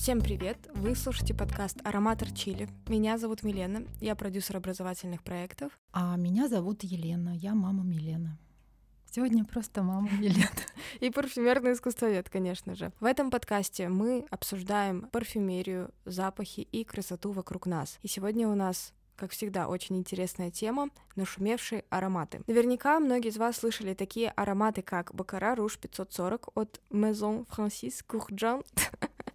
Всем привет! Вы слушаете подкаст «Ароматор Чили». Меня зовут Милена, я продюсер образовательных проектов. А меня зовут Елена, я мама Милены. Сегодня просто мама Елена. И парфюмерный искусствовед, конечно же. В этом подкасте мы обсуждаем парфюмерию, запахи и красоту вокруг нас. И сегодня у нас как всегда, очень интересная тема — нашумевшие ароматы. Наверняка многие из вас слышали такие ароматы, как Бакара Руж 540 от Maison Francis Courjean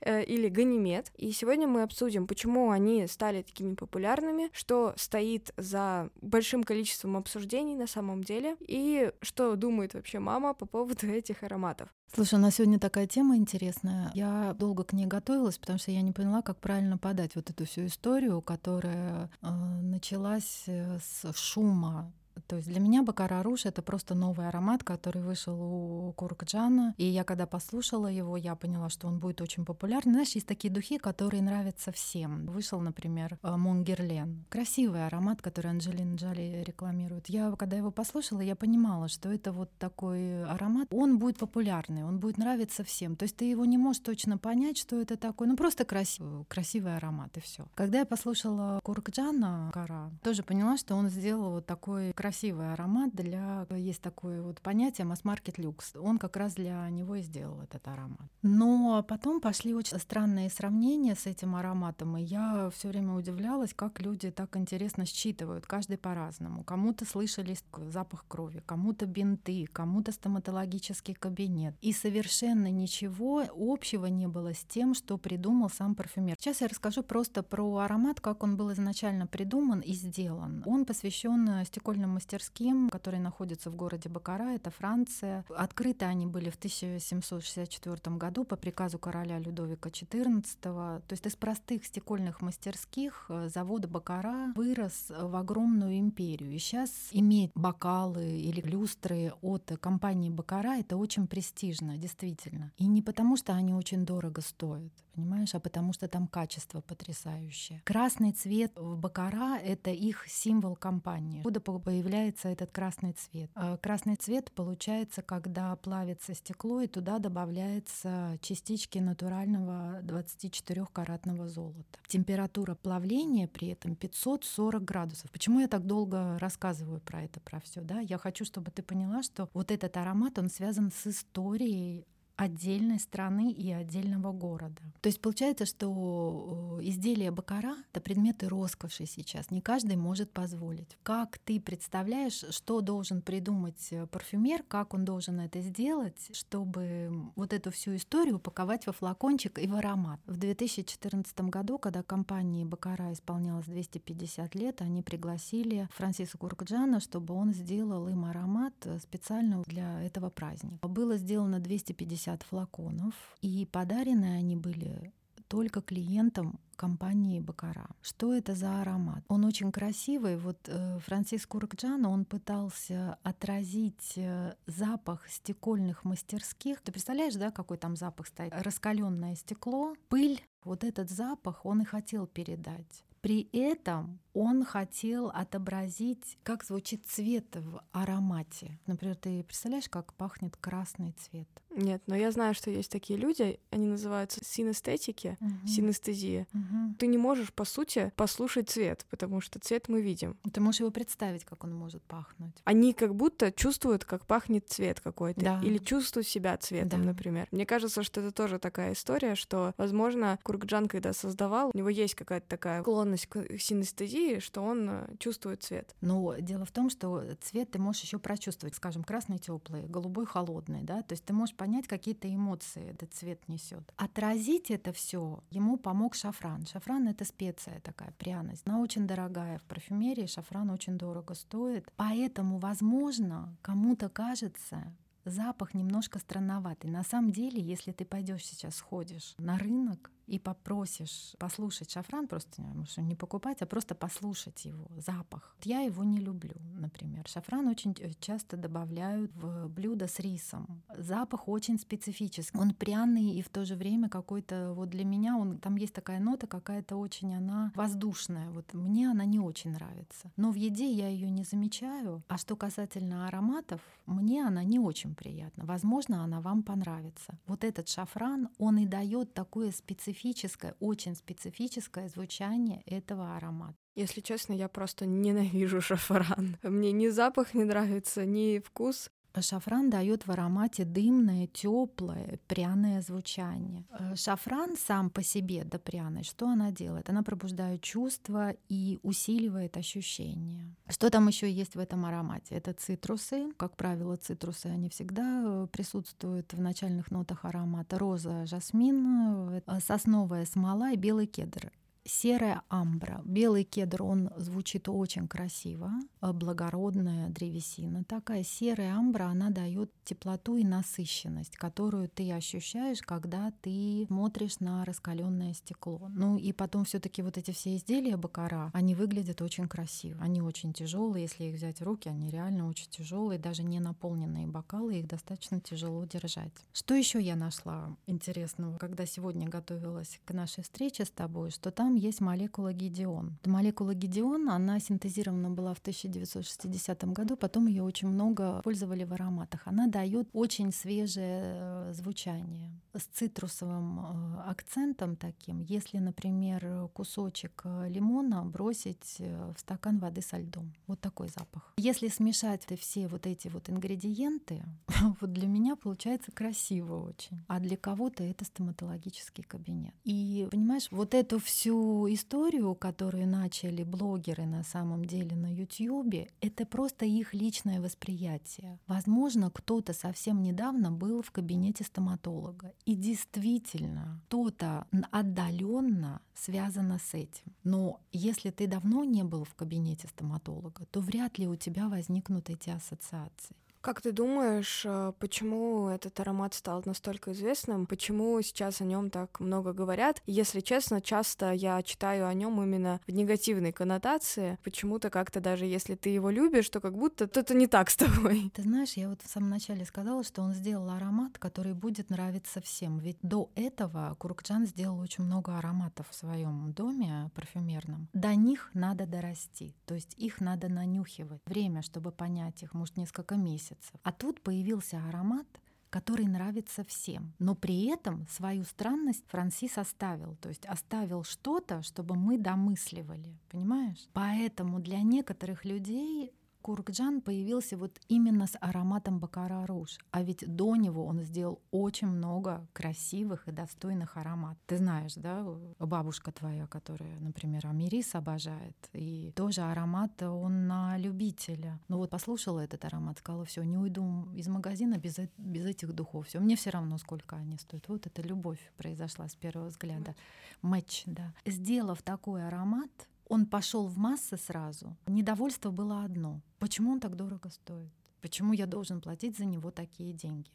или Ганимед. И сегодня мы обсудим, почему они стали такими популярными, что стоит за большим количеством обсуждений на самом деле, и что думает вообще мама по поводу этих ароматов. Слушай, у нас сегодня такая тема интересная. Я долго к ней готовилась, потому что я не поняла, как правильно подать вот эту всю историю, которая э, началась э, с шума то есть для меня Бакара Руш — это просто новый аромат, который вышел у Куркджана. И я когда послушала его, я поняла, что он будет очень популярный. Знаешь, есть такие духи, которые нравятся всем. Вышел, например, э, Монгерлен. Красивый аромат, который Анджелина Джоли рекламирует. Я, когда его послушала, я понимала, что это вот такой аромат. Он будет популярный, он будет нравиться всем. То есть ты его не можешь точно понять, что это такое. Ну, просто красивый, красивый аромат, и все. Когда я послушала Куркджана Кара, тоже поняла, что он сделал вот такой красивый аромат для... Есть такое вот понятие масс-маркет люкс. Он как раз для него и сделал этот аромат. Но потом пошли очень странные сравнения с этим ароматом, и я все время удивлялась, как люди так интересно считывают, каждый по-разному. Кому-то слышали запах крови, кому-то бинты, кому-то стоматологический кабинет. И совершенно ничего общего не было с тем, что придумал сам парфюмер. Сейчас я расскажу просто про аромат, как он был изначально придуман и сделан. Он посвящен стекольным мастерским, которые находятся в городе Бакара, это Франция. Открыты они были в 1764 году по приказу короля Людовика XIV. То есть из простых стекольных мастерских э, завод Бакара вырос в огромную империю. И сейчас иметь бокалы или люстры от компании Бакара — это очень престижно, действительно. И не потому, что они очень дорого стоят, понимаешь, а потому что там качество потрясающее. Красный цвет в Бакара — это их символ компании. Откуда появляется этот красный цвет? А красный цвет получается, когда плавится стекло, и туда добавляется частички натурального 24-каратного золота. Температура плавления при этом 540 градусов. Почему я так долго рассказываю про это, про все? Да? Я хочу, чтобы ты поняла, что вот этот аромат, он связан с историей отдельной страны и отдельного города. То есть получается, что э, изделия бакара — это предметы роскоши сейчас. Не каждый может позволить. Как ты представляешь, что должен придумать э, парфюмер, как он должен это сделать, чтобы вот эту всю историю упаковать во флакончик и в аромат? В 2014 году, когда компании Бакара исполнялось 250 лет, они пригласили Франсиса Куркджана, чтобы он сделал им аромат э, специально для этого праздника. Было сделано 250 50 флаконов, и подарены они были только клиентам компании Бакара. Что это за аромат? Он очень красивый. Вот э, Франциск Куркджана, он пытался отразить э, запах стекольных мастерских. Ты представляешь, да, какой там запах стоит? Раскаленное стекло, пыль. Вот этот запах он и хотел передать. При этом он хотел отобразить, как звучит цвет в аромате. Например, ты представляешь, как пахнет красный цвет? Нет, но я знаю, что есть такие люди, они называются синестетики, угу. синестезия. Угу. Ты не можешь, по сути, послушать цвет, потому что цвет мы видим. Ты можешь его представить, как он может пахнуть. Они как будто чувствуют, как пахнет цвет какой-то, да. или чувствуют себя цветом, да. например. Мне кажется, что это тоже такая история, что, возможно, Куркджан, когда создавал, у него есть какая-то такая склонность к синестезии, что он э, чувствует цвет. Но дело в том, что цвет ты можешь еще прочувствовать, скажем, красный теплый, голубой холодный, да, то есть ты можешь понять какие-то эмоции этот цвет несет. Отразить это все ему помог шафран. Шафран это специя такая, пряность. Она очень дорогая в парфюмерии, шафран очень дорого стоит. Поэтому, возможно, кому-то кажется, запах немножко странноватый. На самом деле, если ты пойдешь сейчас, сходишь на рынок, и попросишь послушать шафран, просто может, не покупать, а просто послушать его, запах. Я его не люблю, например. Шафран очень э, часто добавляют в блюдо с рисом. Запах очень специфический. Он пряный и в то же время какой-то, вот для меня, он, там есть такая нота какая-то очень, она воздушная. Вот мне она не очень нравится. Но в еде я ее не замечаю. А что касательно ароматов, мне она не очень приятна. Возможно, она вам понравится. Вот этот шафран, он и дает такое специфическое специфическое, очень специфическое звучание этого аромата. Если честно, я просто ненавижу шафран. Мне ни запах не нравится, ни вкус. Шафран дает в аромате дымное, теплое, пряное звучание. Э, шафран сам по себе, да пряность, что она делает? Она пробуждает чувства и усиливает ощущения. Что там еще есть в этом аромате? Это цитрусы. Как правило, цитрусы, они всегда э, присутствуют в начальных нотах аромата. Роза, жасмин, э, сосновая смола и белый кедр серая амбра. Белый кедр, он звучит очень красиво, э, благородная древесина. Такая серая амбра, она дает теплоту и насыщенность, которую ты ощущаешь, когда ты смотришь на раскаленное стекло. Ну и потом все-таки вот эти все изделия бакара, они выглядят очень красиво. Они очень тяжелые, если их взять в руки, они реально очень тяжелые, даже не наполненные бокалы, их достаточно тяжело держать. Что еще я нашла интересного, когда сегодня готовилась к нашей встрече с тобой, что там есть молекула гидион. Молекула гидион, она синтезирована была в 1960 году, потом ее очень много пользовали в ароматах. Она дает очень свежее э, звучание с цитрусовым э, акцентом таким. Если, например, кусочек э, лимона бросить в стакан воды со льдом, вот такой запах. Если смешать все вот эти вот ингредиенты, вот для меня получается красиво очень, а для кого-то это стоматологический кабинет. И понимаешь, вот эту всю историю, которую начали блогеры на самом деле на YouTube, это просто их личное восприятие. Возможно, кто-то совсем недавно был в кабинете стоматолога, и действительно кто-то отдаленно связано с этим. Но если ты давно не был в кабинете стоматолога, то вряд ли у тебя возникнут эти ассоциации. Как ты думаешь, э, почему этот аромат стал настолько известным? Почему сейчас о нем так много говорят? Если честно, часто я читаю о нем именно в негативной коннотации. Почему-то как-то даже если ты его любишь, то как будто это не так с тобой. Ты знаешь, я вот в самом начале сказала, что он сделал аромат, который будет нравиться всем. Ведь до этого Куркджан сделал очень много ароматов в своем доме парфюмерном. До них надо дорасти, то есть их надо нанюхивать. Время, чтобы понять их, может, несколько месяцев месяцев. А тут появился аромат, который нравится всем. Но при этом свою странность Франсис оставил. То есть оставил что-то, чтобы мы домысливали. Понимаешь? Поэтому для некоторых людей Куркджан появился вот именно с ароматом Бакара Руж. А ведь до него он сделал очень много красивых и достойных ароматов. Ты знаешь, да, бабушка твоя, которая, например, Амирис обожает, и тоже аромат он на любителя. Ну вот послушала этот аромат, сказала, все, не уйду из магазина без, без этих духов. Все, мне все равно, сколько они стоят. Вот эта любовь произошла с первого взгляда. Матч, да. Сделав такой аромат, он пошел в массы сразу. Недовольство было одно. Почему он так дорого стоит? Почему я должен платить за него такие деньги?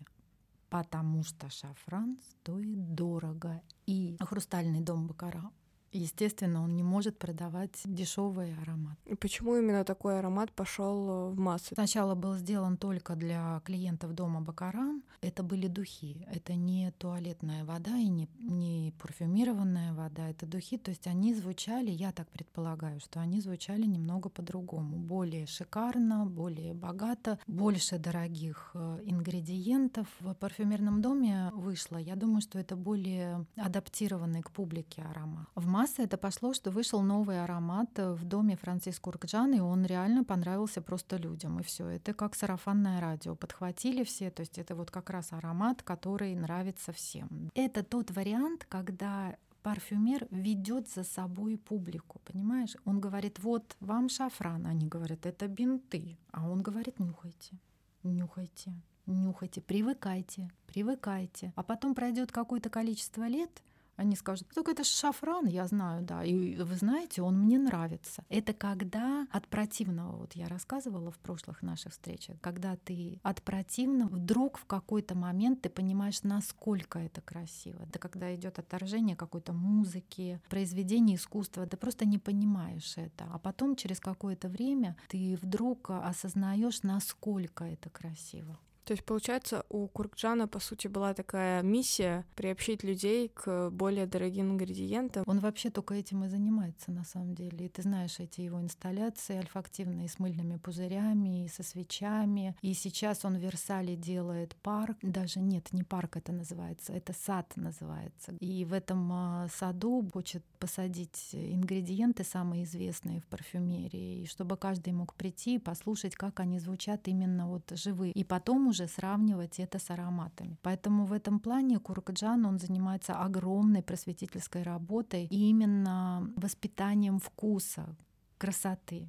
Потому что шафран стоит дорого. И хрустальный дом Бакара Естественно, он не может продавать дешевый аромат. И почему именно такой аромат пошел в массы? Сначала был сделан только для клиентов дома Бакаран. Это были духи. Это не туалетная вода и не, не парфюмированная вода. Это духи. То есть они звучали, я так предполагаю, что они звучали немного по-другому. Более шикарно, более богато, больше дорогих э, ингредиентов. В парфюмерном доме вышло. Я думаю, что это более адаптированный к публике аромат. В массы это пошло, что вышел новый аромат в доме Франциско Уркджан, и он реально понравился просто людям. И все. Это как сарафанное радио. Подхватили все. То есть это вот как раз аромат, который нравится всем. Это тот вариант, когда парфюмер ведет за собой публику, понимаешь? Он говорит, вот вам шафран, они говорят, это бинты, а он говорит, нюхайте, нюхайте, нюхайте, привыкайте, привыкайте. А потом пройдет какое-то количество лет, они скажут, только это шафран, я знаю, да. И вы знаете, он мне нравится. Это когда от противного, вот я рассказывала в прошлых наших встречах, когда ты от противного вдруг в какой-то момент ты понимаешь, насколько это красиво. Это когда идет отторжение какой-то музыки, произведения искусства, ты просто не понимаешь это. А потом через какое-то время ты вдруг осознаешь, насколько это красиво. То есть, получается, у Куркджана, по сути, была такая миссия приобщить людей к более дорогим ингредиентам. Он вообще только этим и занимается, на самом деле. И ты знаешь эти его инсталляции альфактивные с мыльными пузырями, и со свечами. И сейчас он в Версале делает парк. Даже нет, не парк это называется, это сад называется. И в этом а, саду хочет посадить ингредиенты самые известные в парфюмерии, и чтобы каждый мог прийти и послушать, как они звучат именно вот живые. И потом уже сравнивать это с ароматами. Поэтому в этом плане Куркаджан, он занимается огромной просветительской работой и именно воспитанием вкуса, красоты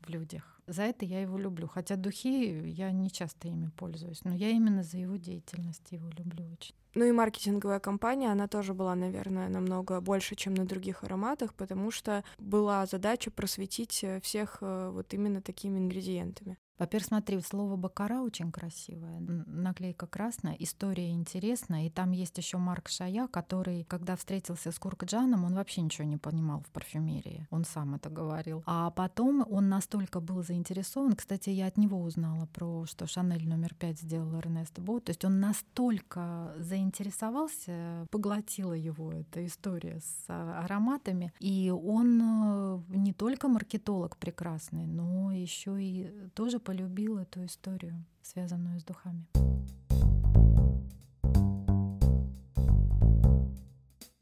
в людях. За это я его люблю. Хотя духи я не часто ими пользуюсь, но я именно за его деятельность его люблю очень. Ну и маркетинговая компания, она тоже была, наверное, намного больше, чем на других ароматах, потому что была задача просветить всех э, вот именно такими ингредиентами. Во-первых, смотри, слово бакара очень красивое, наклейка красная, история интересная, и там есть еще Марк Шая, который, когда встретился с Куркджаном, он вообще ничего не понимал в парфюмерии, он сам это говорил. А потом он настолько был заинтересован, кстати, я от него узнала про, что Шанель номер пять сделал Эрнест Бо, то есть он настолько заинтересовался, поглотила его эта история с а, ароматами, и он э, не только маркетолог прекрасный, но еще и тоже полюбил эту историю, связанную с духами.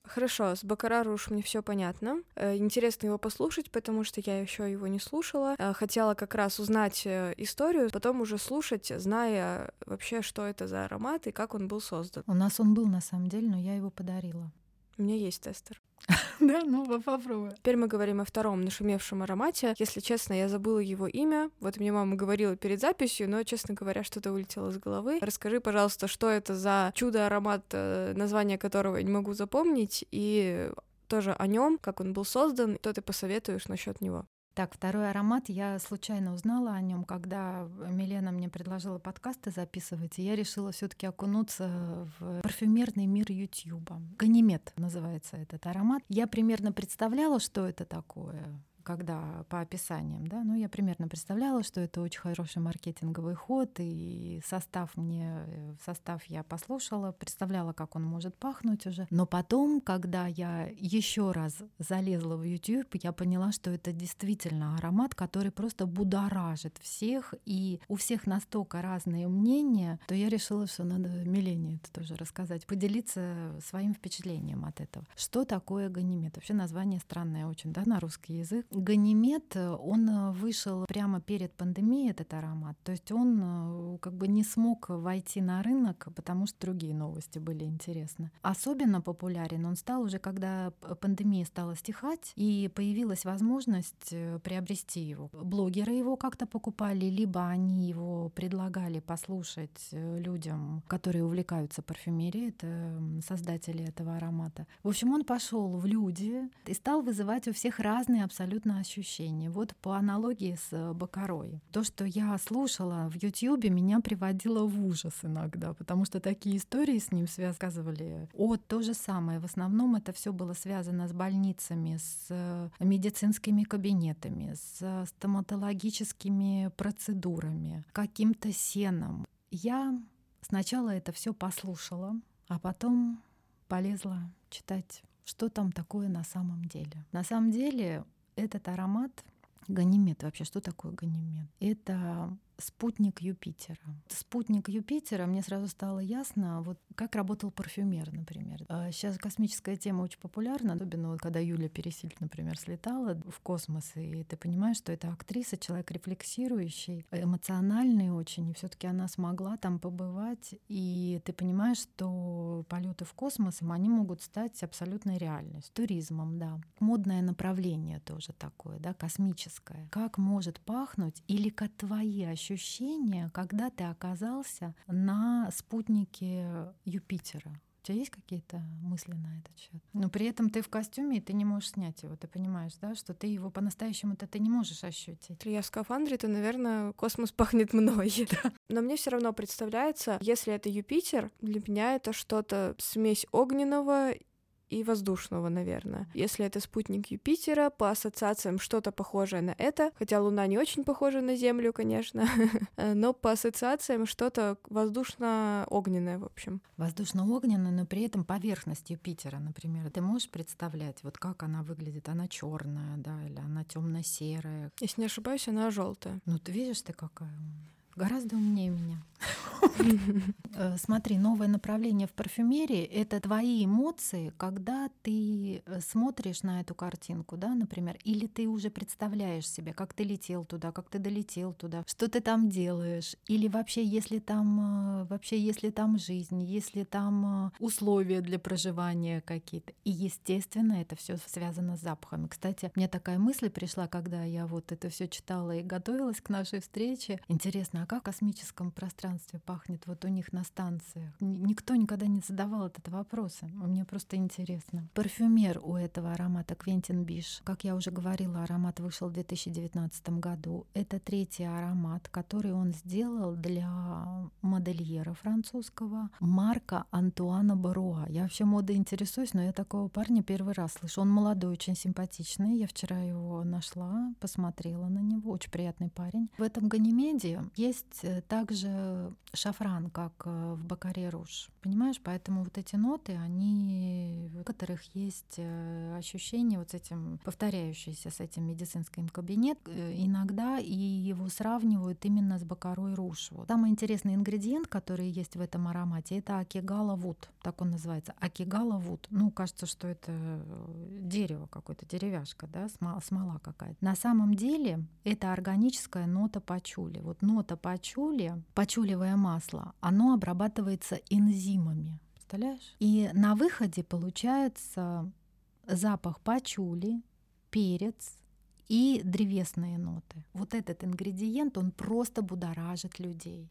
Хорошо, с Бакарару уж мне все понятно. Э, интересно его послушать, потому что я еще его не слушала. Э, хотела как раз узнать э, историю, потом уже слушать, зная вообще, что это за аромат и как он был создан. У нас он был на самом деле, но я его подарила. У меня есть тестер. Да, ну попробуй. Теперь мы говорим о втором нашумевшем аромате. Если честно, я забыла его имя. Вот мне мама говорила перед записью, но, честно говоря, что-то вылетело из головы. Расскажи, пожалуйста, что это за чудо-аромат, э, название которого я не могу запомнить, и тоже о нем, как он был создан, что ты посоветуешь насчет него? Так, второй аромат я случайно узнала о нем, когда Милена мне предложила подкасты записывать, и я решила все-таки окунуться в парфюмерный мир Ютьюба. Ганимед называется этот аромат. Я примерно представляла, что это такое когда по описаниям, да, ну, я примерно представляла, что это очень хороший маркетинговый ход, и состав мне, состав я послушала, представляла, как он может пахнуть уже. Но потом, когда я еще раз залезла в YouTube, я поняла, что это действительно аромат, который просто будоражит всех, и у всех настолько разные мнения, то я решила, что надо Милене это тоже рассказать, поделиться своим впечатлением от этого. Что такое ганимед? Вообще название странное очень, да, на русский язык. Ганимед, он э, вышел прямо перед пандемией, этот аромат. То есть он э, как бы не смог войти на рынок, потому что другие новости были интересны. Особенно популярен он стал уже, когда пандемия стала стихать, и появилась возможность э, приобрести его. Блогеры его как-то покупали, либо они его предлагали послушать людям, которые увлекаются парфюмерией, это создатели этого аромата. В общем, он пошел в люди и стал вызывать у всех разные абсолютно абсолютно ощущение. Вот по аналогии с э, Бакарой. То, что я слушала в Ютьюбе, меня приводило в ужас иногда, потому что такие истории с ним связывали. О, то же самое. В основном это все было связано с больницами, с э, медицинскими кабинетами, с стоматологическими процедурами, каким-то сеном. Я сначала это все послушала, а потом полезла читать что там такое на самом деле. На самом деле этот аромат Ганимед вообще, что такое Ганимед? Это спутник Юпитера. Спутник Юпитера, мне сразу стало ясно, вот как работал парфюмер, например. Сейчас а космическая тема очень популярна, особенно вот, когда Юля Пересильд, например, слетала в космос, и ты понимаешь, что это актриса, человек рефлексирующий, эмоциональный очень, и все таки она смогла там побывать, и ты понимаешь, что полеты в космос, они могут стать абсолютной реальностью. Туризмом, да. Модное направление тоже такое, да, космическое. Как может пахнуть или твои ощущения ощущение, когда ты оказался на спутнике Юпитера? У тебя есть какие-то мысли на этот счет? Но при этом ты в костюме, и ты не можешь снять его. Ты понимаешь, да, что ты его по-настоящему-то ты не можешь ощутить. Если я в скафандре, то, наверное, космос пахнет мной. Да. Но мне все равно представляется, если это Юпитер, для меня это что-то смесь огненного и воздушного, наверное. Если это спутник Юпитера, по ассоциациям что-то похожее на это, хотя Луна не очень похожа на Землю, конечно, но по ассоциациям что-то воздушно-огненное, в общем. Воздушно-огненное, но при этом поверхность Юпитера, например. Ты можешь представлять, вот как она выглядит? Она черная, да, или она темно-серая? Если не ошибаюсь, она желтая. Ну, ты видишь, ты какая умная. Гораздо умнее меня. Э, смотри, новое направление в парфюмерии — это твои эмоции, когда ты э, смотришь на эту картинку, да, например, или ты уже представляешь себе, как ты летел туда, как ты долетел туда, что ты там делаешь, или вообще, если там, э, вообще, если там жизнь, если там условия для проживания какие-то. И, естественно, это все связано с запахами. Кстати, мне такая мысль пришла, когда я вот это все читала и готовилась к нашей встрече. Интересно, а как в космическом пространстве пахнет вот у них на станциях? Никто никогда не задавал этот вопрос. Мне просто интересно. Парфюмер у этого аромата Квентин Биш. Как я уже говорила, аромат вышел в 2019 году. Это третий аромат, который он сделал для модельера французского Марка Антуана Баруа. Я вообще модой интересуюсь, но я такого парня первый раз слышу. Он молодой, очень симпатичный. Я вчера его нашла, посмотрела на него. Очень приятный парень. В этом Ганимеде есть есть э, также шафран, как э, в Бакаре Руж. Понимаешь, поэтому вот эти ноты, они, у которых есть э, ощущение вот с этим, повторяющееся с этим медицинским кабинет, иногда и его сравнивают именно с Бакарой Руж. Вот. Самый интересный ингредиент, который есть в этом аромате, это акигала вуд, так он называется, акигала вуд. Ну, кажется, что это дерево какое-то, деревяшка, да, смола, смола какая-то. На самом деле это органическая нота пачули. Вот нота пачули, пачулевое масло, оно обрабатывается энзимами. Представляешь? И на выходе получается запах пачули, перец и древесные ноты. Вот этот ингредиент, он просто будоражит людей.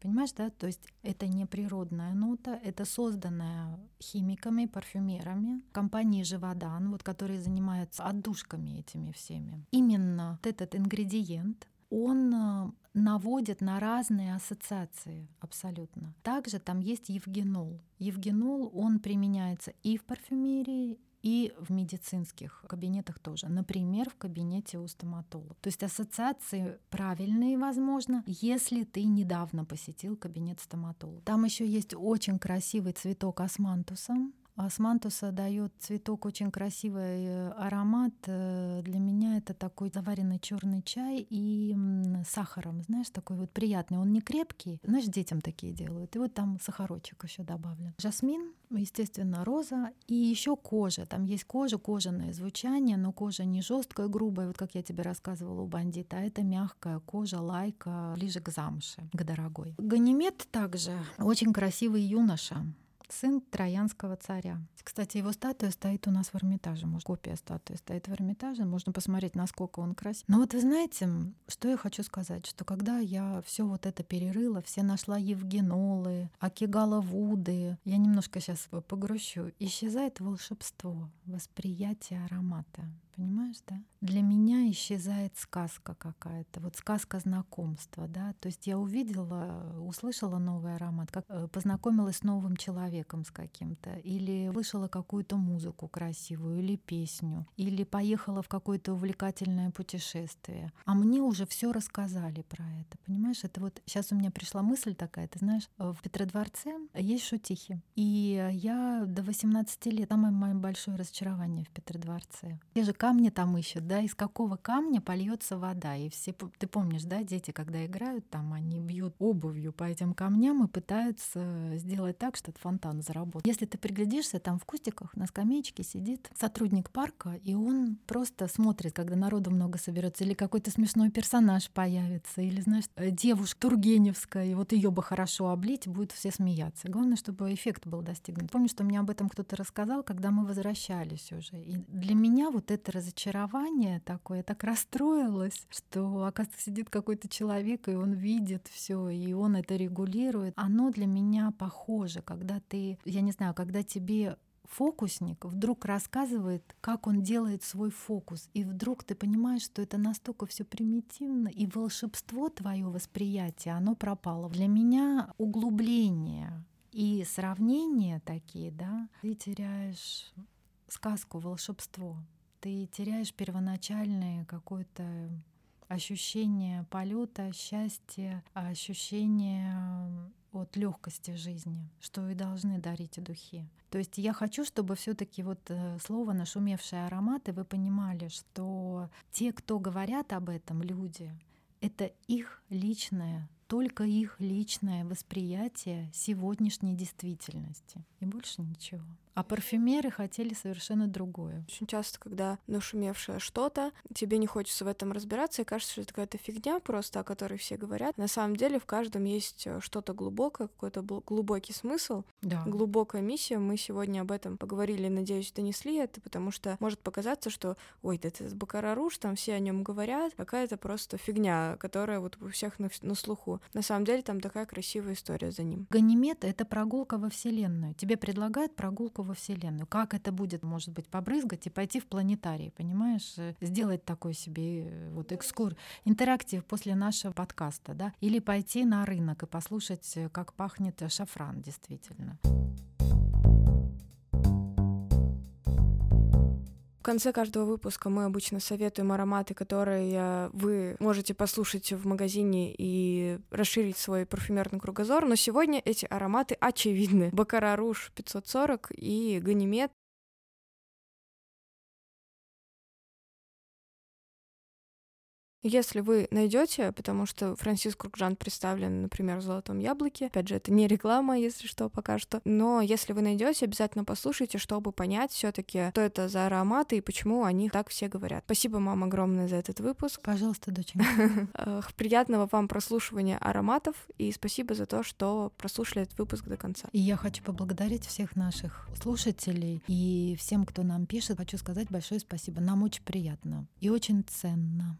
Понимаешь, да? То есть это не природная нота, это созданная химиками, парфюмерами компании Живодан, вот, которые занимаются отдушками этими всеми. Именно этот ингредиент он э, наводит на разные ассоциации абсолютно. Также там есть евгенол. Евгенол, он применяется и в парфюмерии, и в медицинских кабинетах тоже. Например, в кабинете у стоматолога. То есть ассоциации правильные, возможно, если ты недавно посетил кабинет стоматолога. Там еще есть очень красивый цветок османтуса. Османтуса дает цветок очень красивый э, аромат. Э, для меня это такой заваренный черный чай и сахаром, знаешь, такой вот приятный. Он не крепкий, знаешь, детям такие делают. И вот там сахарочек еще добавлен. Жасмин, естественно, роза и еще кожа. Там есть кожа, кожаное звучание, но кожа не жесткая, грубая, вот как я тебе рассказывала у бандита, а это мягкая кожа, лайка, ближе к замше, к дорогой. Ганимед также очень красивый юноша сын троянского царя. Кстати, его статуя стоит у нас в Эрмитаже. Может, копия статуи стоит в Эрмитаже. Можно посмотреть, насколько он красив. Но вот вы знаете, что я хочу сказать, что когда я все вот это перерыла, все нашла Евгенолы, Акигала Вуды, я немножко сейчас погрущу, исчезает волшебство, восприятие аромата. Понимаешь, да? Для меня исчезает сказка какая-то, вот сказка знакомства, да. То есть я увидела, услышала новый аромат, как э, познакомилась с новым человеком с каким-то, или слышала какую-то музыку красивую, или песню, или поехала в какое-то увлекательное путешествие. А мне уже все рассказали про это, понимаешь? Это вот сейчас у меня пришла мысль такая, ты знаешь, в Петродворце есть шутихи, и я до 18 лет самое мое большое разочарование в Петродворце. Те же камни там ищут, да, из какого камня польется вода. И все, ты помнишь, да, дети, когда играют там, они бьют обувью по этим камням и пытаются сделать так, что этот фонтан заработал. Если ты приглядишься, там в кустиках на скамеечке сидит сотрудник парка, и он просто смотрит, когда народу много соберется, или какой-то смешной персонаж появится, или, знаешь, девушка Тургеневская, и вот ее бы хорошо облить, будут все смеяться. Главное, чтобы эффект был достигнут. Помню, что мне об этом кто-то рассказал, когда мы возвращались уже. И для меня вот это разочарование такое, я так расстроилась, что, оказывается, сидит какой-то человек, и он видит все, и он это регулирует. Оно для меня похоже, когда ты, я не знаю, когда тебе фокусник вдруг рассказывает, как он делает свой фокус, и вдруг ты понимаешь, что это настолько все примитивно, и волшебство твое восприятие, оно пропало. Для меня углубление и сравнения такие, да, ты теряешь сказку, волшебство. Ты теряешь первоначальное какое-то ощущение полета, счастья, ощущение от легкости жизни, что и должны дарить духи. То есть я хочу, чтобы все-таки вот э, слово нашумевшие ароматы вы понимали, что те, кто говорят об этом, люди, это их личное, только их личное восприятие сегодняшней действительности. И больше ничего. А парфюмеры хотели совершенно другое. Очень часто, когда нашумевшее что-то, тебе не хочется в этом разбираться, и кажется, что это какая-то фигня просто, о которой все говорят. На самом деле в каждом есть э, что-то глубокое, какой-то глубокий смысл, да. глубокая миссия. Мы сегодня об этом поговорили, надеюсь, донесли это, потому что может показаться, что, ой, да это Бакараруш, там все о нем говорят, какая-то просто фигня, которая вот у всех на, на слуху. На самом деле там такая красивая история за ним. Ганимед — это прогулка во Вселенную. Тебе предлагают прогулку во Вселенную. Как это будет, может быть, побрызгать и пойти в планетарий, понимаешь? Э, сделать такой себе э, вот экскур, интерактив после нашего подкаста, да? Или пойти на рынок и послушать, э, как пахнет шафран, действительно. Конце каждого выпуска мы обычно советуем ароматы, которые вы можете послушать в магазине и расширить свой парфюмерный кругозор. Но сегодня эти ароматы очевидны. Бакара Руж 540 и Ганимед Если вы найдете, потому что Франсис Крукжан представлен, например, в «Золотом яблоке», опять же, это не реклама, если что, пока что, но если вы найдете, обязательно послушайте, чтобы понять все таки что это за ароматы и почему о них так все говорят. Спасибо, мам, огромное за этот выпуск. Пожалуйста, доченька. Приятного вам прослушивания ароматов и спасибо за то, что прослушали этот выпуск до конца. И я хочу поблагодарить всех наших слушателей и всем, кто нам пишет. Хочу сказать большое спасибо. Нам очень приятно и очень ценно.